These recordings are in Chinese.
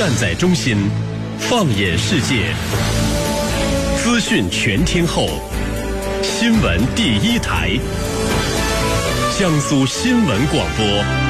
站在中心，放眼世界，资讯全天候，新闻第一台，江苏新闻广播。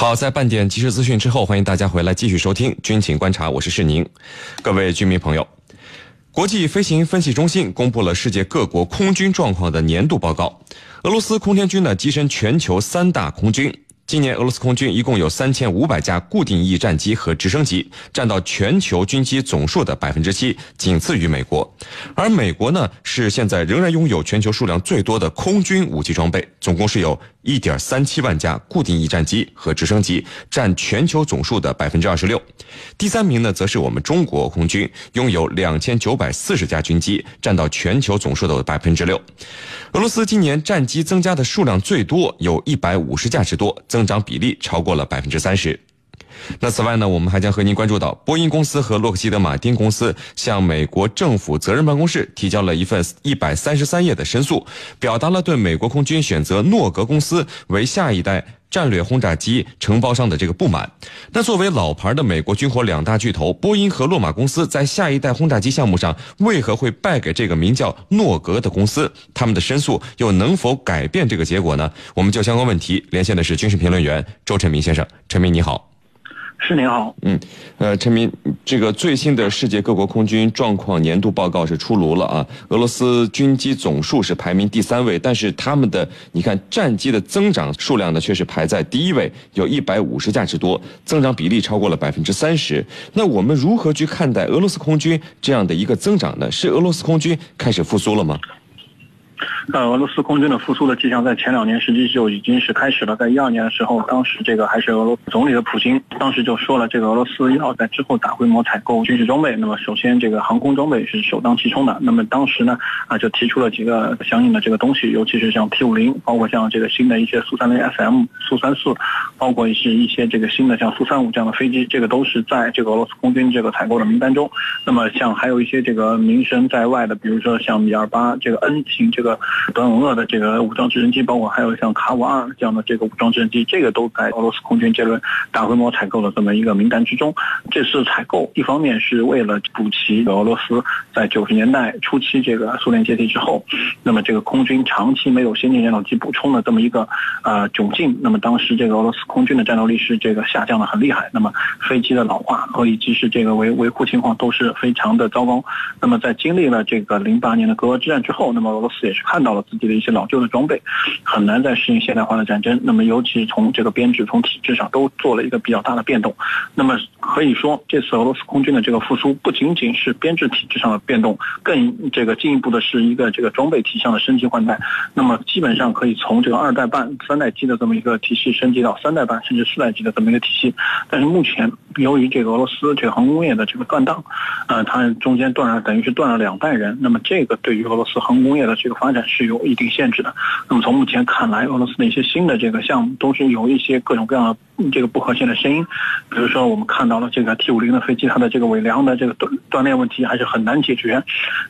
好，在半点即时资讯之后，欢迎大家回来继续收听军情观察，我是世宁。各位军迷朋友，国际飞行分析中心公布了世界各国空军状况的年度报告。俄罗斯空天军呢，跻身全球三大空军。今年俄罗斯空军一共有三千五百架固定翼战机和直升机，占到全球军机总数的百分之七，仅次于美国。而美国呢，是现在仍然拥有全球数量最多的空军武器装备，总共是有一点三七万架固定翼战机和直升机，占全球总数的百分之二十六。第三名呢，则是我们中国空军，拥有两千九百四十架军机，占到全球总数的百分之六。俄罗斯今年战机增加的数量最多，有一百五十架之多，增长比例超过了百分之三十。那此外呢，我们还将和您关注到，波音公司和洛克希德马丁公司向美国政府责任办公室提交了一份一百三十三页的申诉，表达了对美国空军选择诺格公司为下一代。战略轰炸机承包商的这个不满，那作为老牌的美国军火两大巨头波音和洛马公司，在下一代轰炸机项目上为何会败给这个名叫诺格的公司？他们的申诉又能否改变这个结果呢？我们就相关问题连线的是军事评论员周晨明先生，陈明你好。是您好，嗯，呃，陈明，这个最新的世界各国空军状况年度报告是出炉了啊。俄罗斯军机总数是排名第三位，但是他们的你看战机的增长数量呢却是排在第一位，有一百五十架之多，增长比例超过了百分之三十。那我们如何去看待俄罗斯空军这样的一个增长呢？是俄罗斯空军开始复苏了吗？呃，俄罗斯空军的复苏的迹象在前两年实际就已经是开始了。在一二年的时候，当时这个还是俄罗斯总理的普京，当时就说了，这个俄罗斯要在之后大规模采购军事装备。那么，首先这个航空装备是首当其冲的。那么当时呢，啊，就提出了几个相应的这个东西，尤其是像 T 五零，包括像这个新的一些苏三零 SM、苏三四，包括一些一些这个新的像苏三五这样的飞机，这个都是在这个俄罗斯空军这个采购的名单中。那么像还有一些这个名声在外的，比如说像米二八这个 N 型这个。短吻鳄的这个武装直升机，包括还有像卡五二这样的这个武装直升机，这个都在俄罗斯空军这轮大规模采购的这么一个名单之中。这次采购一方面是为了补齐俄罗斯在九十年代初期这个苏联解体之后，那么这个空军长期没有先进战斗机补充的这么一个呃窘境。那么当时这个俄罗斯空军的战斗力是这个下降的很厉害，那么飞机的老化和以及是这个维维护情况都是非常的糟糕。那么在经历了这个零八年的格俄之战之后，那么俄罗斯也是看到。了自己的一些老旧的装备，很难再适应现代化的战争。那么，尤其从这个编制、从体制上都做了一个比较大的变动。那么，可以说这次俄罗斯空军的这个复苏，不仅仅是编制体制上的变动，更这个进一步的是一个这个装备体系上的升级换代。那么，基本上可以从这个二代半、三代机的这么一个体系升级到三代半甚至四代机的这么一个体系。但是目前，由于这个俄罗斯这个航空工业的这个断档，呃，它中间断了，等于是断了两代人。那么，这个对于俄罗斯航空工业的这个发展。是有一定限制的。那么从目前看来，俄罗斯的一些新的这个项目都是有一些各种各样的这个不和谐的声音。比如说，我们看到了这个 T 五零的飞机，它的这个尾梁的这个锻断裂问题还是很难解决。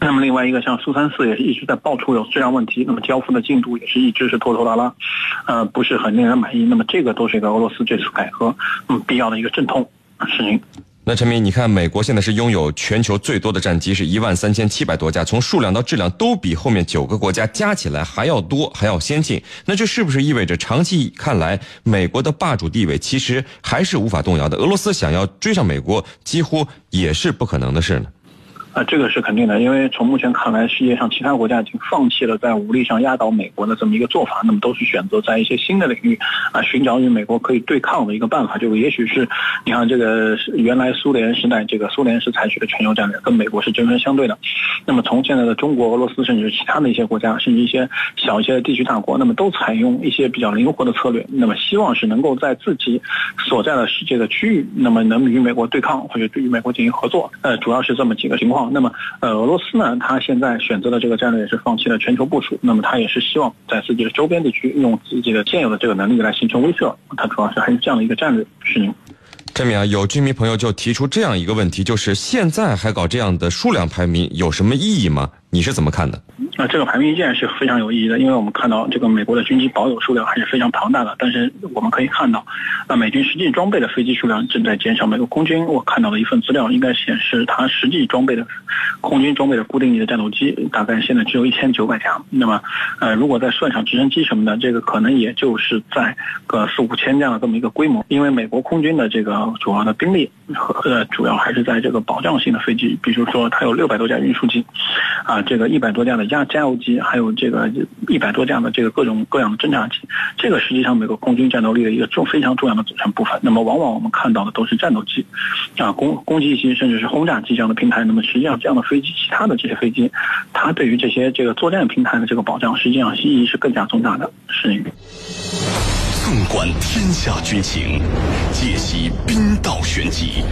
那么另外一个像苏三四也是一直在爆出有质量问题，那么交付的进度也是一直是拖拖拉拉，呃，不是很令人满意。那么这个都是一个俄罗斯这次改革嗯必要的一个阵痛事情。那陈明，你看，美国现在是拥有全球最多的战机，是一万三千七百多架，从数量到质量都比后面九个国家加起来还要多，还要先进。那这是不是意味着长期看来，美国的霸主地位其实还是无法动摇的？俄罗斯想要追上美国，几乎也是不可能的事呢？啊，这个是肯定的，因为从目前看来，世界上其他国家已经放弃了在武力上压倒美国的这么一个做法，那么都是选择在一些新的领域啊，寻找与美国可以对抗的一个办法。就也许是，你看这个原来苏联时代，这个苏联是采取的全球战略，跟美国是针锋相对的。那么从现在的中国、俄罗斯，甚至其他的一些国家，甚至一些小一些的地区大国，那么都采用一些比较灵活的策略，那么希望是能够在自己所在的世界的区域，那么能与美国对抗或者与美国进行合作。呃，主要是这么几个情况。那么，呃，俄罗斯呢，他现在选择的这个战略是放弃了全球部署，那么他也是希望在自己的周边地区用自己的现有的这个能力来形成威慑，它主要是还是这样的一个战略。是您。郑明啊，有居民朋友就提出这样一个问题，就是现在还搞这样的数量排名有什么意义吗？你是怎么看的？那这个排名依然是非常有意义的，因为我们看到这个美国的军机保有数量还是非常庞大的。但是我们可以看到，那美军实际装备的飞机数量正在减少。美国空军我看到的一份资料应该显示，它实际装备的空军装备的固定翼的战斗机大概现在只有一千九百架。那么，呃，如果再算上直升机什么的，这个可能也就是在个四五千这样的这么一个规模。因为美国空军的这个主要的兵力和呃主要还是在这个保障性的飞机，比如说它有六百多架运输机，啊，这个一百多架的压加油机，还有。这个一百多架的这个各种各样的侦察机，这个实际上美国空军战斗力的一个重非常重要的组成部分。那么往往我们看到的都是战斗机，啊攻攻击机甚至是轰炸机这样的平台。那么实际上这样的飞机，其他的这些飞机，它对于这些这个作战平台的这个保障，实际上意义是更加重大的。是。纵观天下军情，解析兵道玄机，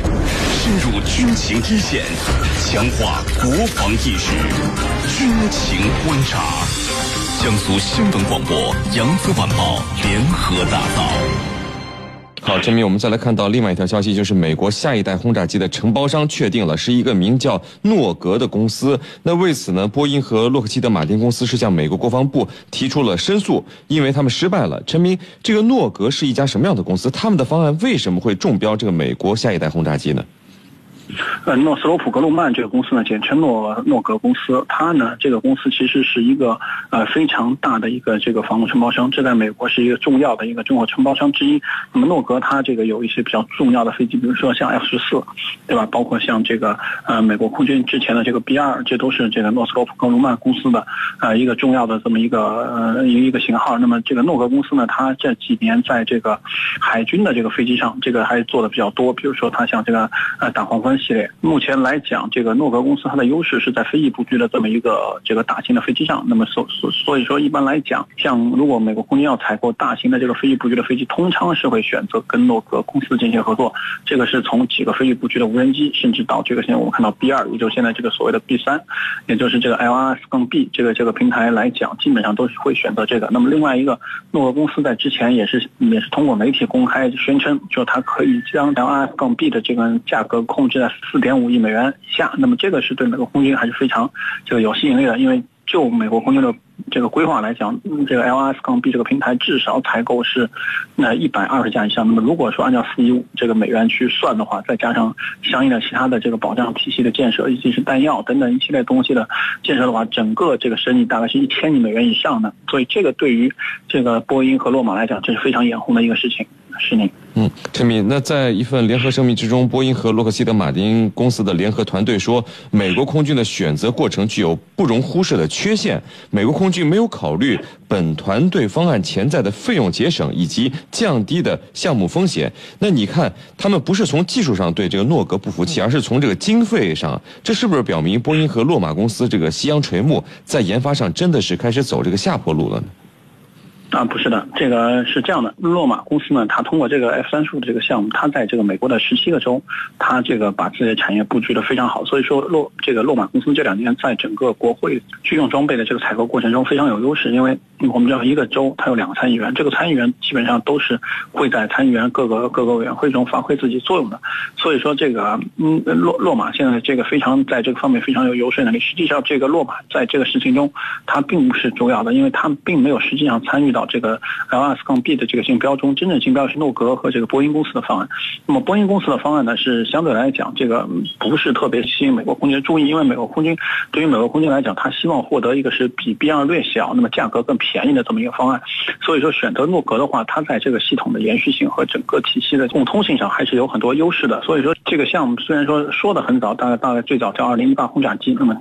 深入军情一线，强化国防意识。军情观察，江苏新闻广播、扬子晚报联合打造。好，陈明，我们再来看到另外一条消息，就是美国下一代轰炸机的承包商确定了，是一个名叫诺格的公司。那为此呢，波音和洛克希德马丁公司是向美国国防部提出了申诉，因为他们失败了。陈明，这个诺格是一家什么样的公司？他们的方案为什么会中标这个美国下一代轰炸机呢？呃，诺斯罗普格鲁曼这个公司呢，简称诺诺格公司。它呢，这个公司其实是一个呃非常大的一个这个房屋承包商，这在美国是一个重要的一个中国承包商之一。那么诺格它这个有一些比较重要的飞机，比如说像 F 十四，对吧？包括像这个呃美国空军之前的这个 B 二，这都是这个诺斯罗普格鲁曼公司的呃一个重要的这么一个呃一个型号。那么这个诺格公司呢，它这几年在这个海军的这个飞机上，这个还做的比较多。比如说它像这个呃打黄昏。系列目前来讲，这个诺格公司它的优势是在飞翼布局的这么一个这个大型的飞机上。那么所所所以说，一般来讲，像如果美国空军要采购大型的这个飞翼布局的飞机，通常是会选择跟诺格公司进行合作。这个是从几个飞翼布局的无人机，甚至到这个现在我们看到 B 二，也就是现在这个所谓的 B 三，也就是这个 LRS 杠 B 这个这个平台来讲，基本上都是会选择这个。那么另外一个，诺格公司在之前也是也是通过媒体公开宣称，就它可以将 LRS 杠 B 的这个价格控制在。四点五亿美元以下，那么这个是对美国空军还是非常这个有吸引力的，因为就美国空军的这个规划来讲，这个 LS 杠 B 这个平台至少采购是那一百二十架以上。那么如果说按照四亿五这个美元去算的话，再加上相应的其他的这个保障体系的建设，以及是弹药等等一系列东西的建设的话，整个这个生意大概是一千亿美元以上的。所以这个对于这个波音和洛马来讲，这是非常眼红的一个事情。是您。嗯，陈敏，那在一份联合声明之中，波音和洛克希德马丁公司的联合团队说，美国空军的选择过程具有不容忽视的缺陷。美国空军没有考虑本团队方案潜在的费用节省以及降低的项目风险。那你看，他们不是从技术上对这个。诺格不服气，而是从这个。经费上，这是不是表明波音和洛马公司这个。夕阳垂暮，在研发上真的是开始走这个。下坡路了呢？啊，不是的，这个是这样的。洛马公司呢，它通过这个 F 三十五的这个项目，它在这个美国的十七个州，它这个把自己的产业布局的非常好。所以说，洛这个洛马公司这两年在整个国会军用装备的这个采购过程中非常有优势，因为我们知道一个州它有两个参议员，这个参议员基本上都是会在参议员各个各个委员会中发挥自己作用的。所以说，这个嗯，洛洛马现在这个非常在这个方面非常有优势能力。实际上，这个洛马在这个事情中，它并不是主要的，因为他并没有实际上参与到。这个 LS 杠 B 的这个竞标中，真正竞标是诺格和这个波音公司的方案。那么波音公司的方案呢，是相对来讲这个不是特别吸引美国空军注意，因为美国空军对于美国空军来讲，他希望获得一个是比 B 二略小，那么价格更便便宜的这么一个方案。所以说，选择诺格的话，它在这个系统的延续性和整个体系的共通性上还是有很多优势的。所以说，这个项目虽然说说的很早，大概大概最早叫二零一八轰炸机，那么。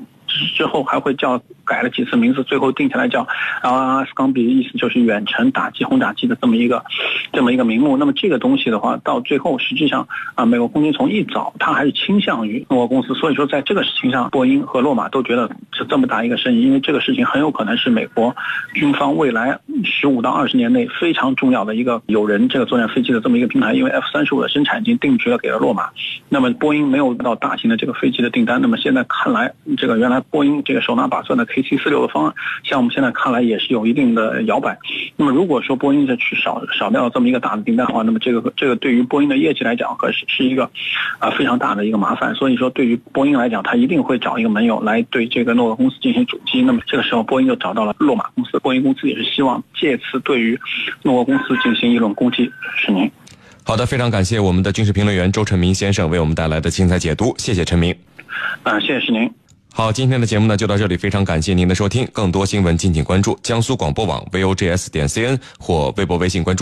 之后还会叫改了几次名字，最后定下来叫 LRS 钢笔，意思就是远程打击轰炸机的这么一个这么一个名目。那么这个东西的话，到最后实际上啊，美国空军从一早它还是倾向于诺格公司，所以说在这个事情上，波音和洛马都觉得是这么大一个生意，因为这个事情很有可能是美国军方未来十五到二十年内非常重要的一个有人这个作战飞机的这么一个平台，因为 F 三十五的生产已经定局了给了洛马，那么波音没有到大型的这个飞机的订单，那么现在看来这个原来。波音这个手拿把攥的 KC 四六的方案，像我们现在看来也是有一定的摇摆。那么如果说波音再去少少掉这么一个大的订单的话，那么这个这个对于波音的业绩来讲，可是是一个啊非常大的一个麻烦。所以说，对于波音来讲，它一定会找一个盟友来对这个诺沃公司进行阻击。那么这个时候，波音就找到了洛马公司。波音公司也是希望借此对于诺沃公司进行一轮攻击。是您。好的，非常感谢我们的军事评论员周晨明先生为我们带来的精彩解读。谢谢陈明。啊，谢谢是您。好，今天的节目呢就到这里，非常感谢您的收听。更多新闻，敬请关注江苏广播网 v o g s 点 c n 或微博、微信关注。